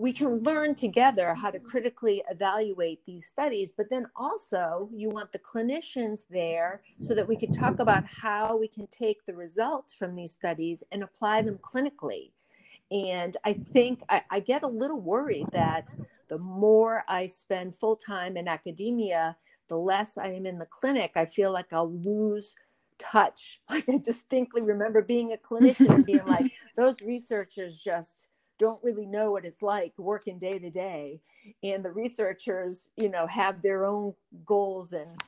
we can learn together how to critically evaluate these studies, but then also you want the clinicians there so that we can talk about how we can take the results from these studies and apply them clinically. And I think I, I get a little worried that the more I spend full time in academia, the less I am in the clinic, I feel like I'll lose touch. Like I distinctly remember being a clinician and being like, those researchers just don't really know what it's like working day to day. And the researchers, you know, have their own goals. And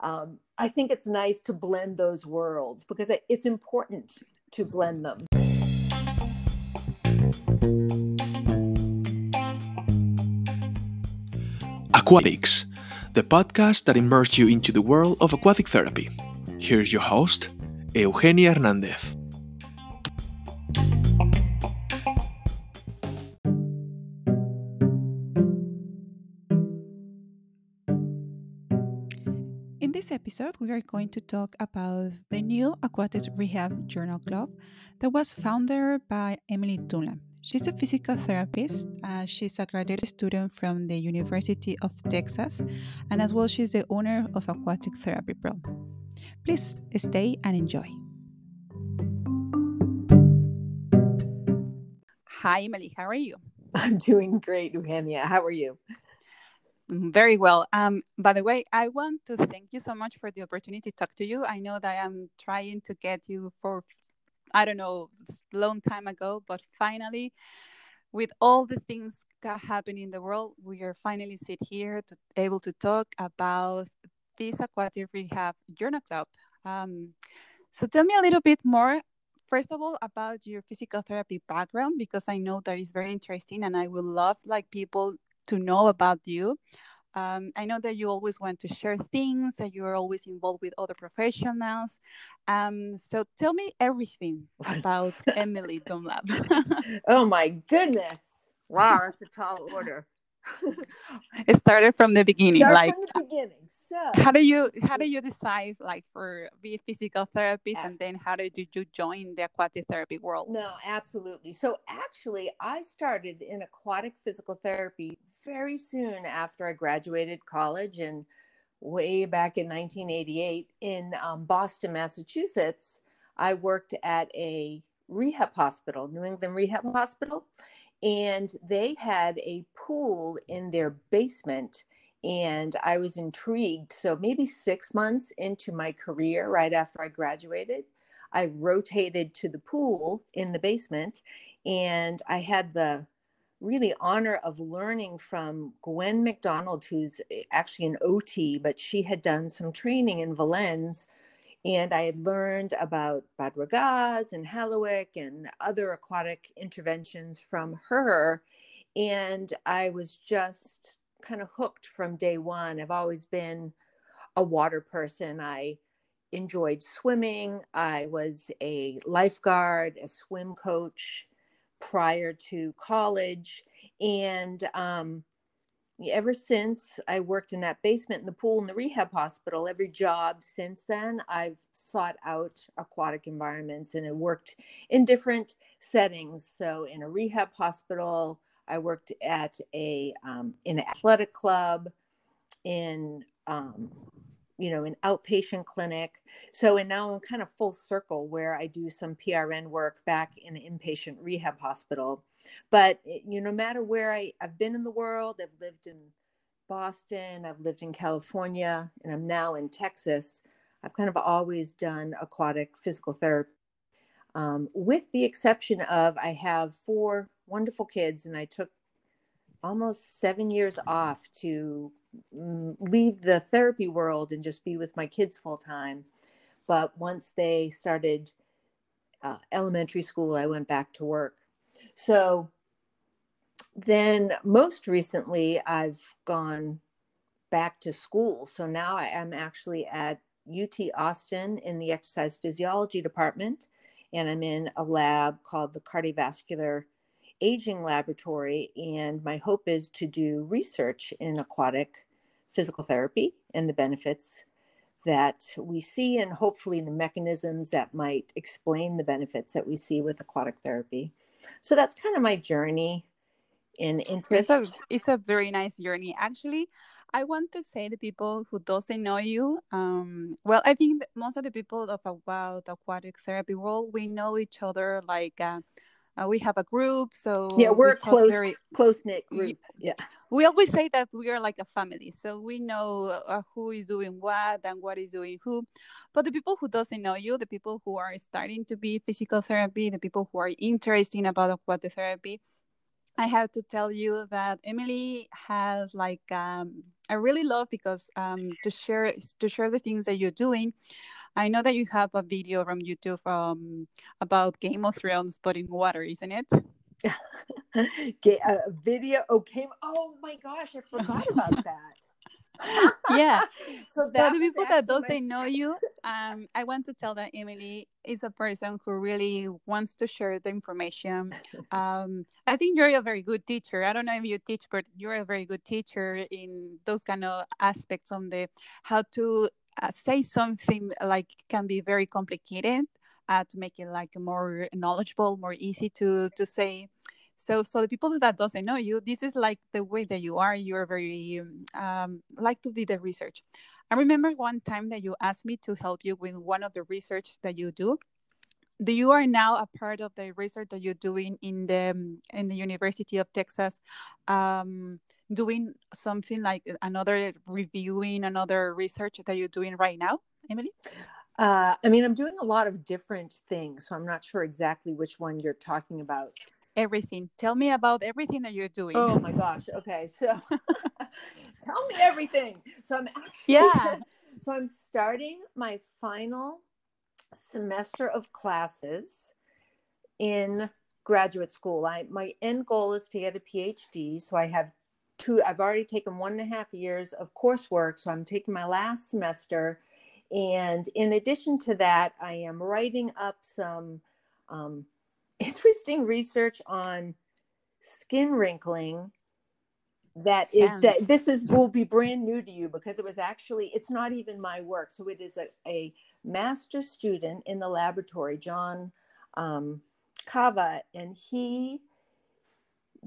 um, I think it's nice to blend those worlds because it's important to blend them. Aquatics, the podcast that immerses you into the world of aquatic therapy. Here's your host, Eugenia Hernandez. Episode, we are going to talk about the new Aquatics Rehab Journal Club that was founded by Emily Dunlap. She's a physical therapist. Uh, she's a graduate student from the University of Texas, and as well, she's the owner of Aquatic Therapy Pro. Please stay and enjoy. Hi, Emily. How are you? I'm doing great, Eugenia. How are you? Mm, very well. Um, by the way, I want to thank you so much for the opportunity to talk to you. I know that I'm trying to get you for I don't know, long time ago, but finally, with all the things that happen in the world, we are finally sit here to able to talk about this aquatic rehab journal club. Um, so tell me a little bit more, first of all, about your physical therapy background, because I know that is very interesting, and I would love like people to know about you. Um, I know that you always want to share things, that you are always involved with other professionals. Um, so tell me everything about Emily Dunlap. oh my goodness. Wow, that's a tall order. It started from the beginning Start like from the beginning so how do you how do you decide like for be a physical therapist and then how did you join the aquatic therapy world? No absolutely so actually i started in aquatic physical therapy very soon after i graduated college and way back in 1988 in um, boston massachusetts. I worked at a rehab hospital new england rehab hospital and they had a pool in their basement and i was intrigued. So maybe six months into my career right after i graduated i rotated to the pool in the basement and i had the really honor of learning from gwen mcdonald who's eh, actually an ot but she had done some training in Valens and I had learned about Bad Ragaz and Halliwick and other aquatic interventions from her. And I was just kind of hooked from day one. I've always been a water person. I enjoyed swimming. I was a lifeguard, a swim coach prior to college. And um, ever since I worked in that basement in the pool in the rehab hospital, every job since then, I've sought out aquatic environments and it worked in different settings. So in a rehab hospital, I worked at a um, in an athletic club, in um, you know, an outpatient clinic. So, and now I'm kind of full circle where I do some PRN work back in an inpatient rehab hospital. But, eh, you know, no matter where I, I've been in the world, I've lived in Boston, I've lived in California, and I'm now in Texas. I've kind of always done aquatic physical therapy, um, with the exception of I have four wonderful kids, and I took almost seven years off to leave the therapy world and just be with my kids full time. But once they started uh, elementary school, I went back to work. So then, most recently, I've gone back to school. So now I am actually at UT Austin in the exercise physiology department, and I'm in a lab called the cardiovascular aging laboratory. And my hope is to do research in aquatic physical therapy and the benefits that we see, and hopefully the mechanisms that might explain the benefits that we see with aquatic therapy. So that's kind of my journey in interest. It's a, it's a very nice journey. Actually, I want to say to people who doesn't know you, um, well, I think most of the people of about aquatic therapy world, we know each other like uh, uh, we have a group. So yeah, we're we a close very, close knit group. Yeah, we always say that we are like a family, so we know uh, who is doing what and what is doing who. But the people who doesn't know you, the people who are starting to be physical therapy, the people who are interested in about aquatic therapy I have to tell you that Emily has like um, I really love because um, to share to share the things that you're doing. I know that you have a video from YouTube from about Game of Thrones, but in water, isn't it? a video. Okay. Oh my gosh, I forgot about that yeah. So, that so the people that doesn't my... know you, um, I want to tell that Emily is a person who really wants to share the information. Um, I think you're a very good teacher. I don't know if you teach, but you're a very good teacher in those kind of aspects on the how to uh, say something like can be very complicated uh, to make it like more knowledgeable, more easy to to say. So so the people that doesn't know you this is like the way that you are. You're very um, like to do the research. I remember one time that you asked me to help you with one of the research that you do do you are now a part of the research that you're doing in the in the university of texas um, doing something like another reviewing another research that you're doing right now emily uh, I mean, I'm doing a lot of different things, so I'm not sure exactly which one you're talking about everything. Tell me about everything that you're doing. Oh my gosh. Okay. So tell me everything. So I'm actually Yeah. so I'm starting my final semester of classes in graduate school. I my end goal is to get a PhD. So I have two, I've already taken one and a half years of coursework. So I'm taking my last semester. And in addition to that, I am writing up some um, interesting research on skin wrinkling that is yes. that this is will be brand new to you because it was actually it's not even my work so it is a, a master student in the laboratory john um, kava and he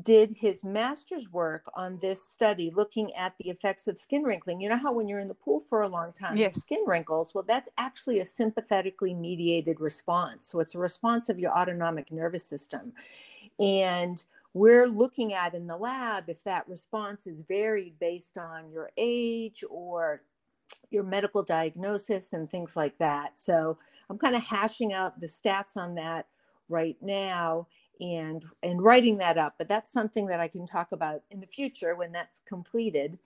did his master's work on this study looking at the effects of skin wrinkling. You know how when you're in the pool for a long time, yes. skin wrinkles? Well, that's actually a sympathetically mediated response. So it's a response of your autonomic nervous system. And we're looking at in the lab if that response is varied based on your age or your medical diagnosis and things like that. So I'm kind of hashing out the stats on that right now and and writing that up but that's something that i can talk about in the future when that's completed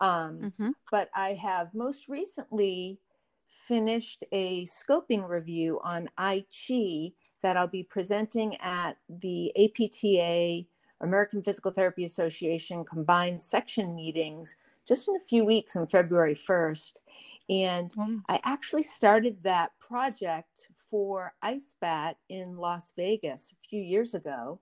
um, mm-hmm. but i have most recently finished a scoping review on Ai Chi that i'll be presenting at the apta american physical therapy association combined section meetings just in a few weeks on february 1st and mm. I actually started that project for IceBat in Las Vegas a few years ago.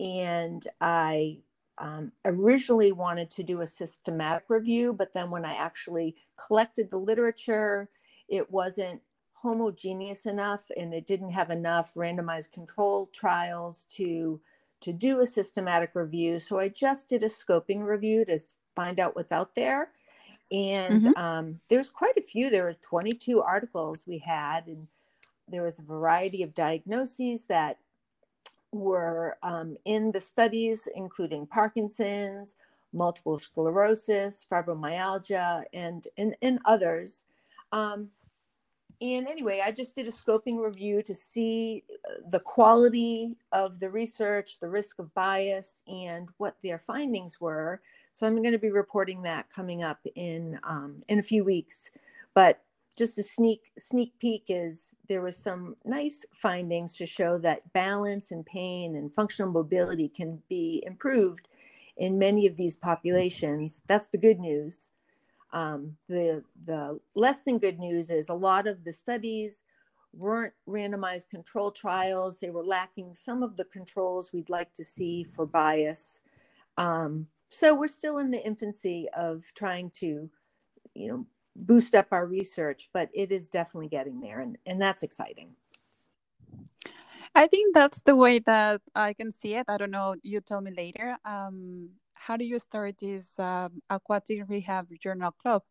And I um, originally wanted to do a systematic review, but then when I actually collected the literature, it wasn't homogeneous enough and it didn't have enough randomized control trials to to do a systematic review so i just did a scoping review to find out what's out there. And mm-hmm. um, there's quite a few. There were 22 articles we had and there was a variety of diagnoses that were um, in the studies including parkinson's multiple sclerosis fibromyalgia and and, and others. Um, and anyway, I just did a scoping review to see uh, the quality of the research, the risk of bias, and what their findings were. So I'm going to be reporting that coming up in um, in a few weeks. But just a sneak sneak peek is there was some nice findings to show that balance and pain and functional mobility can be improved in many of these populations. That's the good news. Um, the the less than good news is a lot of the studies weren't randomized control trials. They were lacking some of the controls we'd like to see for bias. Um, so we're still in the infancy of trying to, you know, boost up our research, but it is definitely getting there, and and that's exciting. I think that's the way that I can see it. I don't know. You tell me later. Um, how do you start this um, aquatic rehab journal club?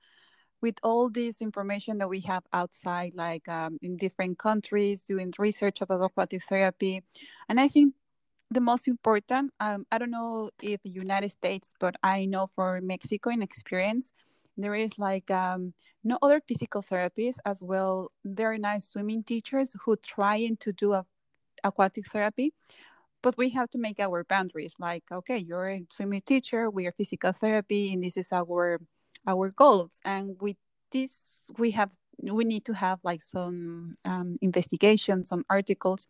with all this information that we have outside, like um, in different countries, doing research about aquatic therapy. And I think the most important, um, I don't know if the United States, but I know for Mexico in experience, there is like um, no other physical therapies as well. Very nice swimming teachers who trying to do a, aquatic therapy, but we have to make our boundaries. Like, okay, you're a swimming teacher, we are physical therapy, and this is our our goals and with this we have we need to have like some um, investigation some articles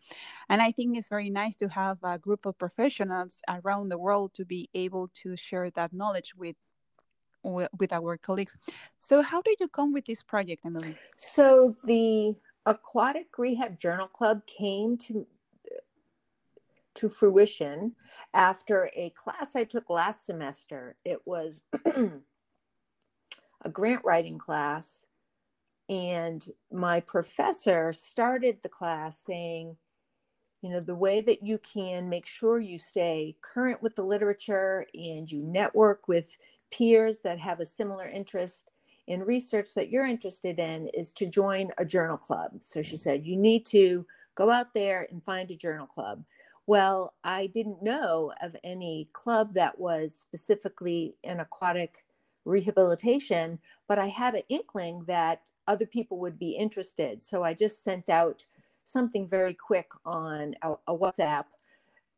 and i think it's very nice to have a group of professionals around the world to be able to share that knowledge with with our colleagues so how did you come with this project emily so the aquatic rehab journal club came to to fruition after a class i took last semester it was a grant writing class. And my professor started the class saying, you know, the way that you can make sure you stay current with the literature and you network with peers that have a similar interest in research that you're interested in is to join a journal club. So she said, you need to go out there and find a journal club. Well, I didn't know of any club that was specifically an aquatic rehabilitation, but I had an inkling that other people would be interested. So I just sent out something very quick on a, a WhatsApp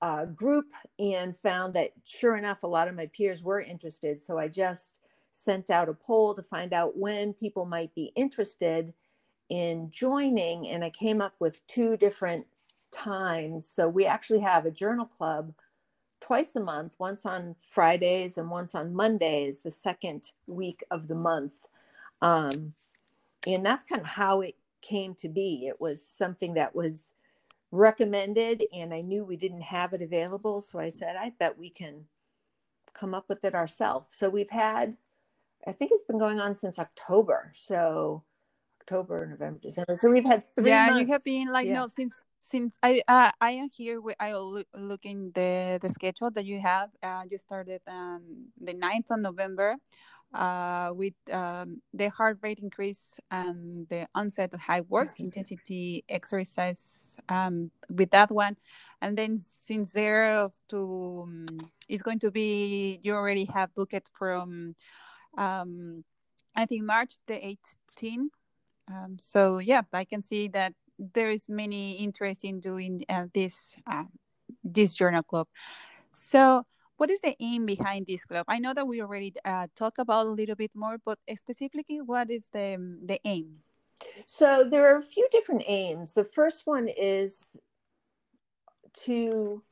uh, group and found that sure enough, a lot of my peers were interested. So I just sent out a poll to find out when people might be interested in joining. And I came up with two different times. So we actually have a journal club twice a month, once on Fridays and once on Mondays, the second week of the month. Um, and that's kind of how it came to be. It was something that was recommended, and I knew we didn't have it available. So I said, I bet we can come up with it ourselves. So we've had, I think it's been going on since October. So October, November, December. So we've had three. Yeah, months. you have been like yeah. no since since I uh, I am here, I look looking the the schedule that you have. Uh, you started on the 9th of November uh, with um, the heart rate increase and the onset of high work intensity exercise um, with that one, and then since there to um, it's going to be you already have booked from um, I think March the 18th. Um, so yeah, I can see that there is many interest in doing uh, this uh, this journal club. So, what is the aim behind this club? I know that we already uh, talked about a little bit more, but specifically, what is the the aim? So there are a few different aims. The first one is to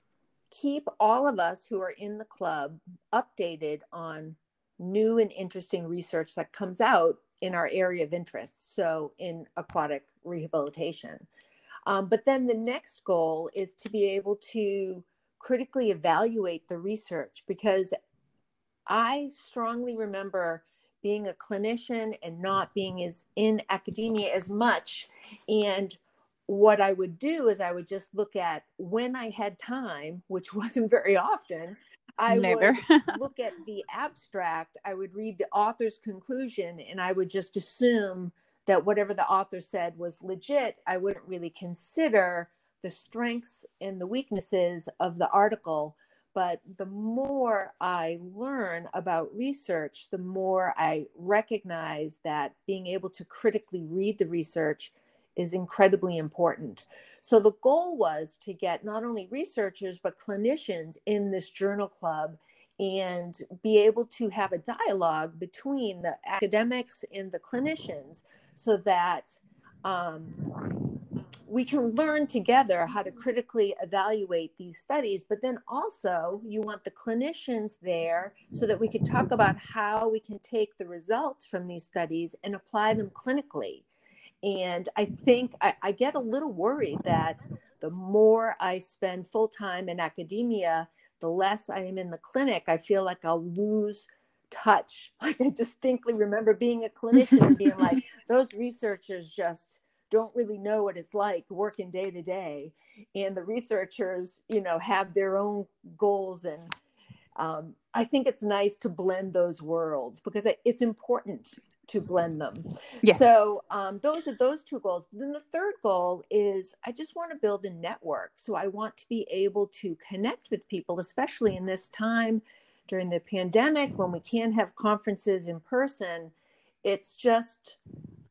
keep all of us who are in the club updated on new and interesting research that comes out in our area of interest, so in aquatic rehabilitation. Um, but then the next goal is to be able to critically evaluate the research because I strongly remember being a clinician and not being as in academia as much. And what I would do is I would just look at when I had time, which wasn't very often, I Never. would look at the abstract, I would read the author's conclusion, and I would just assume that whatever the author said was legit. I wouldn't really consider the strengths and the weaknesses of the article. But the more I learn about research, the more I recognize that being able to critically read the research is incredibly important. So the goal was to get not only researchers, but clinicians in this journal club and be able to have a dialogue between the academics and the clinicians so that um, we can learn together how to critically evaluate these studies, but then also you want the clinicians there so that we can talk about how we can take the results from these studies and apply them clinically. And I think I, I get a little worried that the more I spend full time in academia, the less I am in the clinic. I feel like I'll lose touch. Like I distinctly remember being a clinician and being like, those researchers just don't really know what it's like working day to day and the researchers you know have their own goals and um, i think it's nice to blend those worlds because it's important to blend them. Yes. so um, those are those two goals. Then the third goal is i just want to build a network. So i want to be able to connect with people especially in this time during the pandemic when we can't have conferences in person. It's just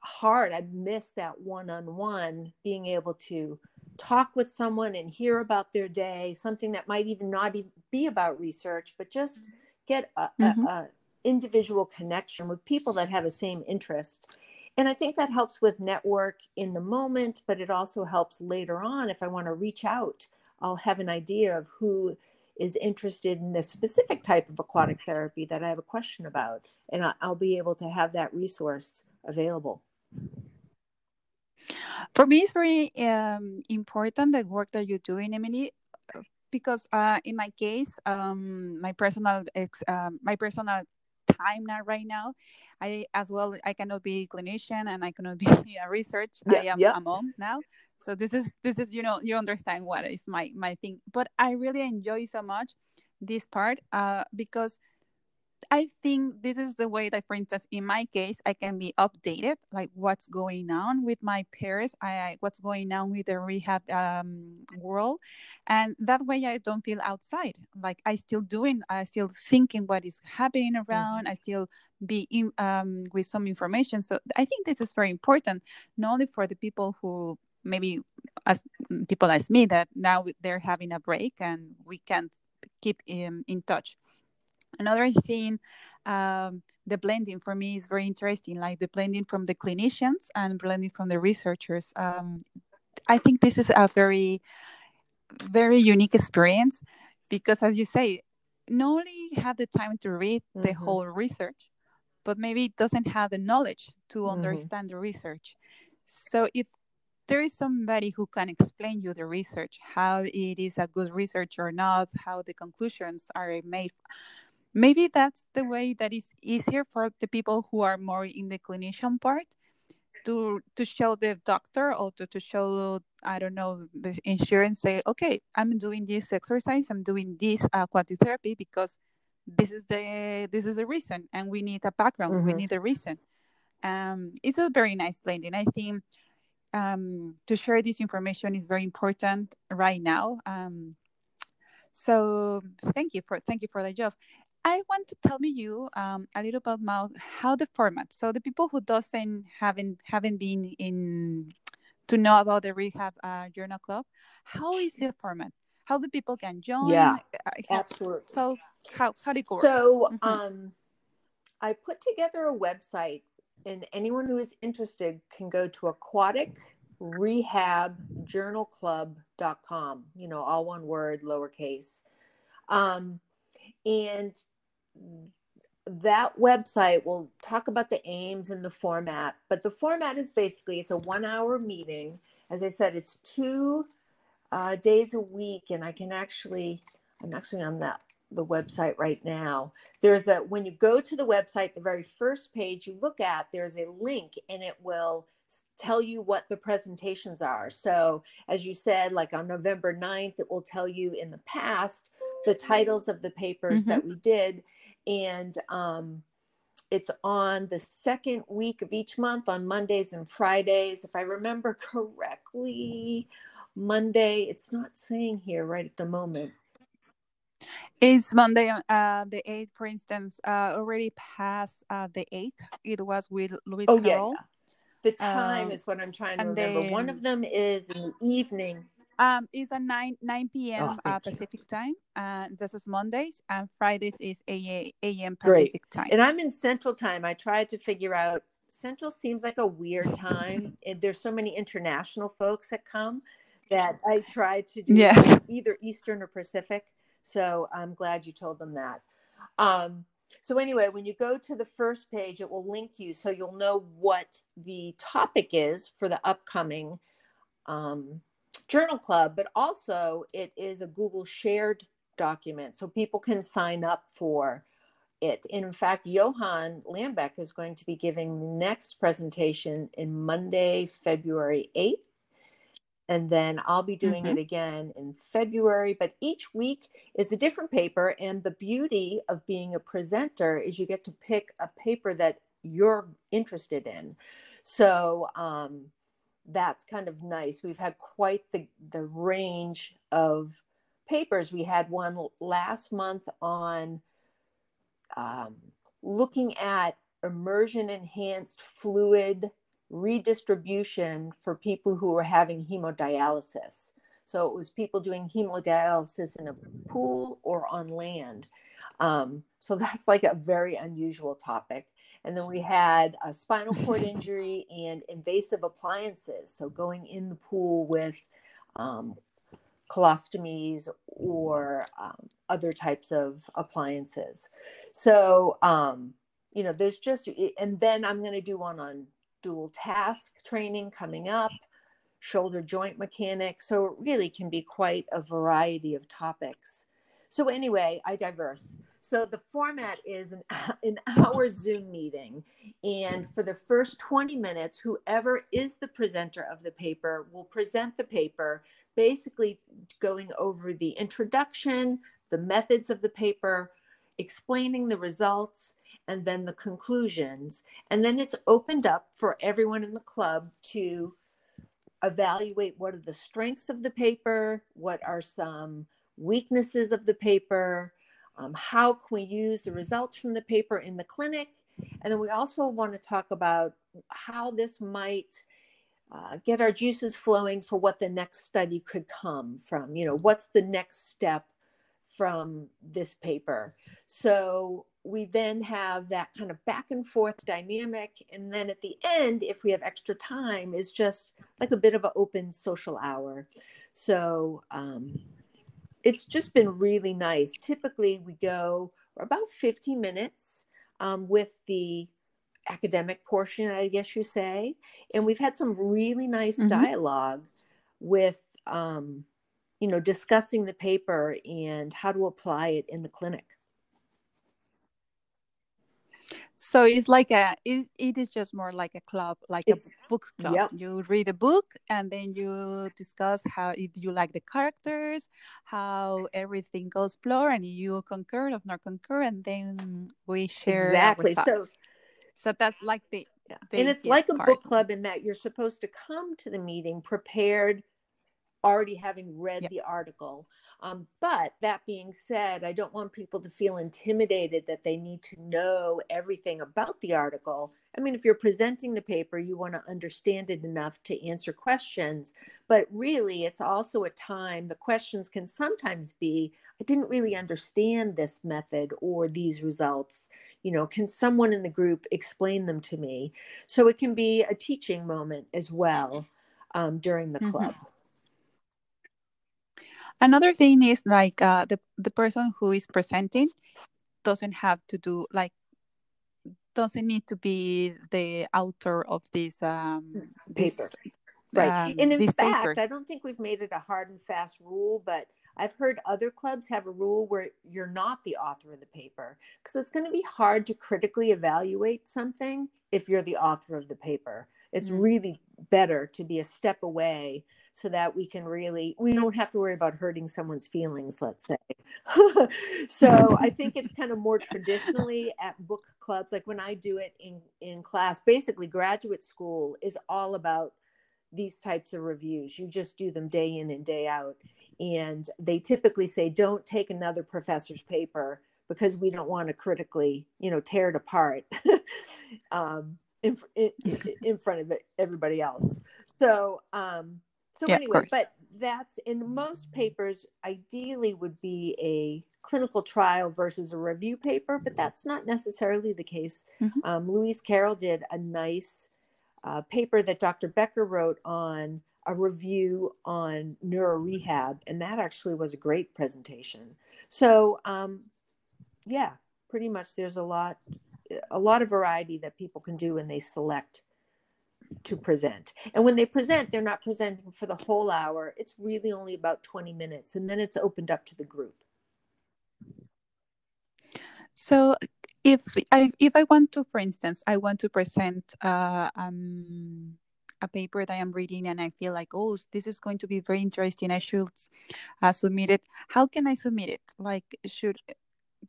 hard. I miss that one-on-one being able to talk with someone and hear about their day something that might even not even be about research but just get a, mm-hmm. a, a individual connection with people that have the same interest and i think that helps with network in the moment but it also helps later on if i want to reach out i'll have an idea of who is interested in this specific type of aquatic therapy that I have a question about, and I'll be able to have that resource available. For me, it's very um, important the work that you're doing, Emily, because uh, in my case, um, my personal ex, um, my personal time now right now. I as well i cannot be clinician and i cannot be a research. Yeah, i am yeah. a mom now. So this is this is you know you understand what is my my thing. But i really enjoy so much this part uh because I think this is the way that, for instance, in my case, I can be updated, like what's going on with my peers, I, what's going on with the rehab um, world, and that way I don't feel outside. Like I still doing, I still thinking what is happening around. Mm-hmm. I still be in, um, with some information. So I think this is very important, not only for the people who maybe as people as me that now they're having a break and we can't keep in, in touch Another thing, um, the blending for me is very interesting, like the blending from the clinicians and blending from the researchers. Um, I think this is a very, very unique experience because, as you say, not only have the time to read mm-hmm. the whole research, but maybe it doesn't have the knowledge to mm-hmm. understand the research. So if there is somebody who can explain you the research, how it is a good research or not, how the conclusions are made, maybe that's the way that is easier for the people who are more in the clinician part to to show the doctor or to, to show i don't know the insurance say okay i'm doing this exercise i'm doing this aquatic therapy because this is the this is the reason and we need a background mm-hmm. we need a reason. Um it's a very nice blending. I think um to share this information is very important right now. Um so thank you for thank you for the job I want to tell me you um, a little about how the format. So the people who doesn't haven't haven't been in to know about the rehab uh, journal club, how is the format? How the people can join? Yeah, uh, absolutely. So how how do it go? So mm-hmm. um, I put together a website, and anyone who is interested can go to aquatic rehab journal club.com you know all one word lowercase um, and that website will talk about the aims and the format but the format is basically it's a one hour meeting. As i said it's two uh, days a week and i can actually i'm actually on that the website right now. There's a when you go to the website the very first page you look at there's a link and it will tell you what the presentations are. So as you said like on november 9th it will tell you in the past the titles of the papers mm-hmm. that we did and um, it's on the second week of each month on Mondays and Fridays. If I remember correctly, Monday, it's not saying here right at the moment. Is Monday uh, the 8th, for instance, uh, already past uh, the 8th? It was with Louis oh, Carroll. Yeah, The time um, is what I'm trying to remember. Then, One of them is in the evening. Um, it's at 9, 9 p.m. Oh, uh, Pacific time. Uh, this is Mondays, and Fridays is 8 a.m. Pacific Great. time. And I'm in Central time. I tried to figure out Central seems like a weird time. There's so many international folks that come that I tried to do yes. either Eastern or Pacific. So I'm glad you told them that. Um, so anyway, when you go to the first page, it will link you so you'll know what the topic is for the upcoming um, journal club, but also it is a Google shared document. So people can sign up for it. In fact, Johan Lambeck is going to be giving the next presentation in Monday, February 8th. And then I'll be doing mm-hmm. it again in February. But each week is a different paper. And the beauty of being a presenter is you get to pick a paper that you're interested in. So um, that's kind of nice. We've had quite the, the range of papers. We had one last month on um, looking at immersion enhanced fluid redistribution for people who were having hemodialysis. So it was people doing hemodialysis in a pool or on land. Um, so that's like a very unusual topic. And then we had a spinal cord injury and invasive appliances. So going in the pool with um, colostomies or um, other types of appliances. So, um, you know, there's just, and then I'm going to do one on dual task training coming up, shoulder joint mechanics. So it really can be quite a variety of topics. So, anyway, I diverse. So the format is an, an hour Zoom meeting. And for the first 20 minutes, whoever is the presenter of the paper will present the paper, basically going over the introduction, the methods of the paper, explaining the results, and then the conclusions. And then it's opened up for everyone in the club to evaluate what are the strengths of the paper, what are some weaknesses of the paper, um, how can we use the results from the paper in the clinic, and then we also want to talk about how this might uh, get our juices flowing for what the next study could come from. You know, what's the next step from this paper? So we then have that kind of back and forth dynamic. And then at the end, if we have extra time, is just like a bit of an open social hour. So, um, it's just been really nice. Typically, we go about 50 minutes um, with the academic portion, I guess you say. And we've had some really nice mm-hmm. dialogue with, um, you know, discussing the paper and how to apply it in the clinic. So it's like a it, it is just more like a club, like it's, a book club. You read a book and then you discuss how you like the characters, how everything goes floor, and you concur or not concur, and then we share exactly. So, so that's like the, yeah. the and it's like a part. book club in that you're supposed to come to the meeting prepared, already having read yep. the article. Um, but that being said, I don't want people to feel intimidated that they need to know everything about the article. I mean, if you're presenting the paper, you want to understand it enough to answer questions. But really, it's also a time, the questions can sometimes be I didn't really understand this method or these results. You know, can someone in the group explain them to me? So it can be a teaching moment as well um, during the mm-hmm. club. Mm-hmm. Another thing is like uh, the the person who is presenting doesn't have to do like doesn't need to be the author of this um paper. This, right. Um, and in fact, paper. I don't think we've made it a hard and fast rule, but I've heard other clubs have a rule where you're not the author of the paper because it's going to be hard to critically evaluate something if you're the author of the paper. It's mm-hmm. really better to be a step away so that we can really we don't have to worry about hurting someone's feelings let's say. So i think it's kind of more traditionally at book clubs like when i do it in in class basically graduate school is all about these types of reviews. You just do them day in and day out. And they typically say don't take another professor's paper because we don't want to critically you know tear it apart. Um, in, in, in front of everybody else. So um so yeah, anyway but that's in most papers ideally would be a clinical trial versus a review paper but that's not necessarily the case. Mm-hmm. um, louise carroll did a nice uh, paper that dr becker wrote on a review on neuro rehab and that actually was a great presentation. So um, yeah pretty much there's a lot a lot of variety that people can do when they select to present. And when they present, they're not presenting for the whole hour. It's really only about 20 minutes and then it's opened up to the group. So if I if I want to, for instance, I want to present uh, um, a paper that I'm reading and I feel like, oh, this is going to be very interesting. I should uh, submit it. How can I submit it? Like, should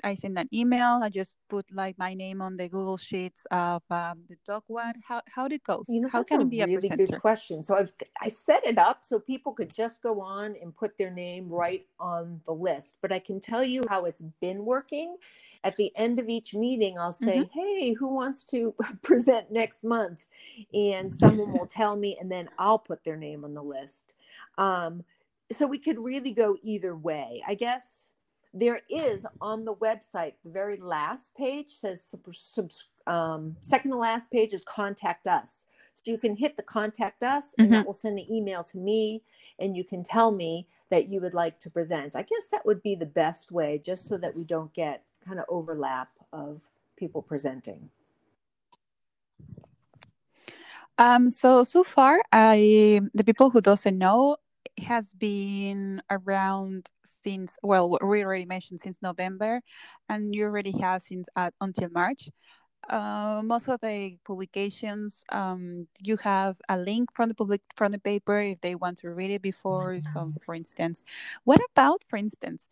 I send an email. I just put like my name on the Google Sheets of um, the dog one. How how it goes? You know, how can it be a really good question. So I've I set it up so people could just go on and put their name right on the list. But I can tell you how it's been working. At the end of each meeting, I'll say, mm-hmm. "Hey, who wants to present next month?" And someone will tell me, and then I'll put their name on the list. Um, so we could really go either way, I guess there is on the website the very last page says um, second to last page is contact us. So you can hit the contact us and mm-hmm. that will send an email to me and you can tell me that you would like to present. I guess that would be the best way just so that we don't get kind of overlap of people presenting. Um, so so far i the people who doesn't know has been around since well we already mentioned since november and you already have since uh, until march. Uh, most of the publications um, you have a link from the public from the paper if they want to read it before. So for instance what about for instance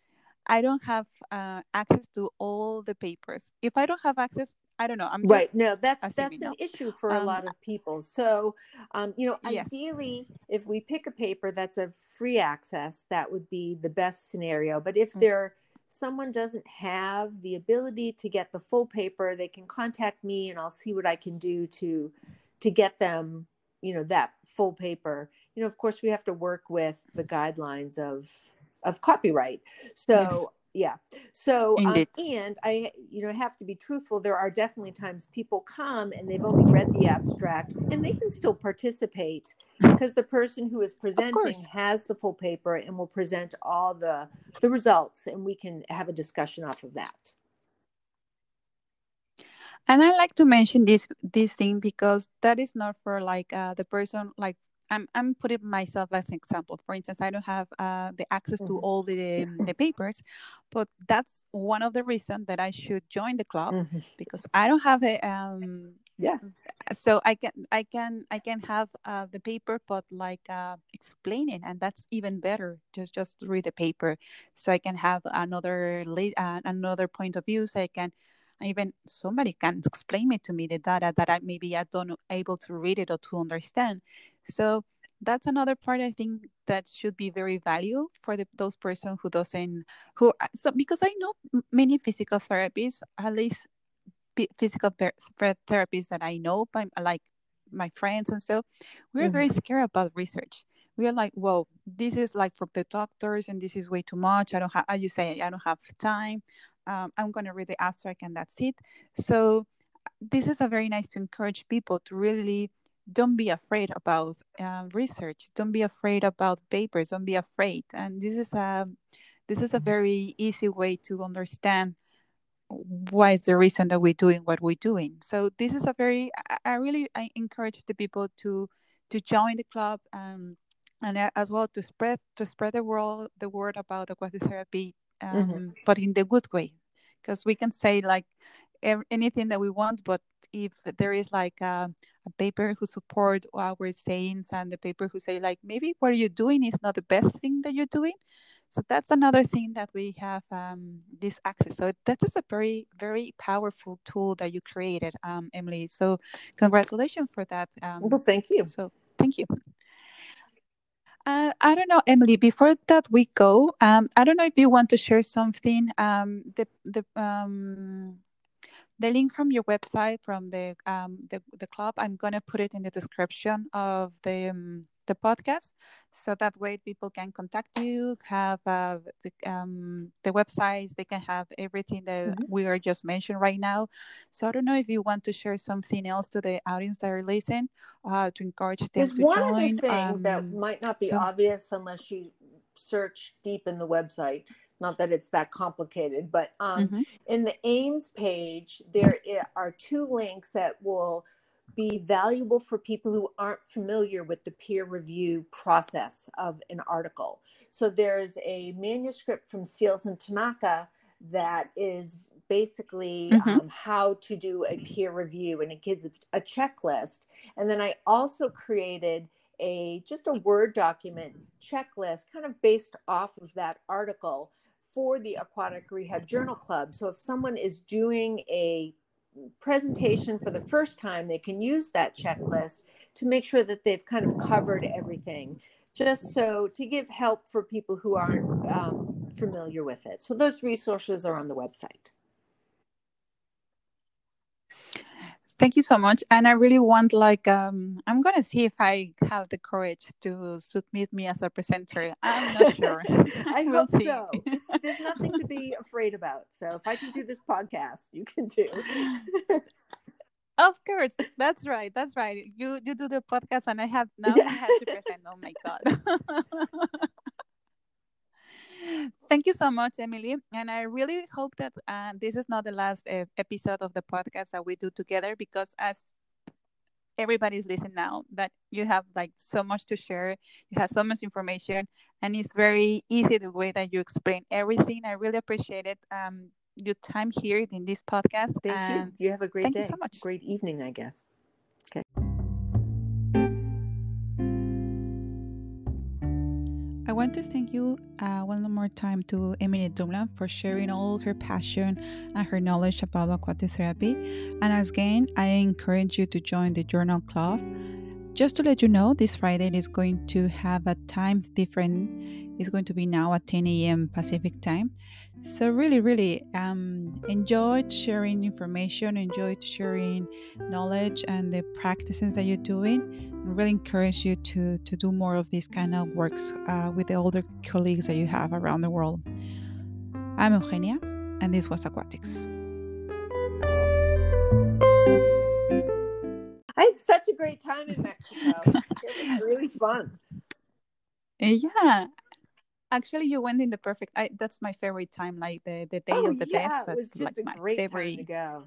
i don't have uh, access to all the papers. If i don't have access I don't know. I'm right. No, that's that's an know. issue for um, a lot of people. So, um, you know, yes. ideally, if we pick a paper that's a free access, that would be the best scenario. But if mm-hmm. there someone doesn't have the ability to get the full paper, they can contact me, and I'll see what I can do to to get them, you know, that full paper. You know, of course, we have to work with the guidelines of of copyright. So. Yeah. So um, and i you know have to be truthful there are definitely times people come and they've only read the abstract and they can still participate because the person who is presenting has the full paper and will present all the the results and we can have a discussion off of that. And i like to mention this this thing because that is not for like uh, the person like I'm I'm putting myself as an example. For instance, I don't have uh, the access mm-hmm. to all the the papers, but that's one of the reasons that I should join the club mm-hmm. because I don't have a um yeah. So I can I can I can have uh, the paper, but like uh, explaining, and that's even better. Just just read the paper, so I can have another uh, another point of view. So I can even somebody can explain it to me the data that I maybe I don't able to read it or to understand. So that's another part I think that should be very valuable for the, those person who doesn't who so because I know many physical therapists at least physical therapists that I know by like my friends and so we're mm-hmm. very scared about research. We are like well this is like for the doctors and this is way too much. I don't have as you say i don't have time. Um, i'm going to read the abstract and that's it. So this is a very nice to encourage people to really don't be afraid about uh, research don't be afraid about papers don't be afraid and this is a this is a mm-hmm. very easy way to understand why is the reason that we're doing what we're doing so this is a very i really I encourage the people to to join the club um, and as well to spread to spread the world the word about aquatic therapy mm-hmm. um, mm-hmm. but in the good way because we can say like anything that we want but if there is like a, paper who support our sayings and the paper who say like maybe what you're doing is not the best thing that you're doing so that's another thing that we have um, this access so that is a very very powerful tool that you created um, emily so congratulations for that um, well thank you so thank you uh, I don't know, Emily. Before that we go, um, I don't know if you want to share something. Um, the the um, the link from your website from the um, the, the club i'm going to put it in the description of the um, the podcast so that way people can contact you have uh, the, um, the websites they can have everything that mm-hmm. we are just mentioned right now so i don't know if you want to share something else to the audience that are listening uh, to encourage them There's to one join other thing um, that might not be so, obvious unless you search deep in the website not that it's that complicated, but um, mm-hmm. in the AIMS page, there are two links that will be valuable for people who aren't familiar with the peer review process of an article. So there's a manuscript from Seals and Tanaka that is basically mm-hmm. um, how to do a peer review and it gives a checklist. And then I also created a just a Word document checklist kind of based off of that article for the Aquatic Rehab Journal Club. So if someone is doing a presentation for the first time, they can use that checklist to make sure that they've kind of covered everything, just so to give help for people who aren't um, familiar with it. So those resources are on the website. Thank you so much. And I really want like um I'm gonna see if I have the courage to submit me as a presenter. I'm not sure. I we'll see. so. There's nothing to be afraid about. So if I can do this podcast, you can do. of course, that's right. That's right. You you do the podcast, and I have now yeah. I have to present. Oh my god. Thank you so much, Emily. And I really hope that uh, this is not the last uh, episode of the podcast that we do together because as everybody's listening now that you have like so much to share you have so much information and it's very easy the way that you explain everything. I really appreciate it um your time here in this podcast thank and you you have a great day so much. Great evening i guess. Okay want to thank you uh, one more time to Emily Dumla for sharing all her passion and her knowledge about aquatic therapy. And as again, I encourage you to join the Journal Club. Just to let you know, this Friday is going to have a time different. It's going to be now at 10 a.m. Pacific time. So really, really um, enjoyed sharing information, enjoyed sharing knowledge and the practices that you're doing really encourage you to to do more of these kind of works uh, with the older colleagues that you have around the world. I'm Eugenia, and this was Aquatics. I had such a great time in Mexico. it was really fun. Yeah, actually, you went in the perfect. I, that's my favorite time, like the the day oh, of the yeah, death. That's it was just like a my great favorite. time to go.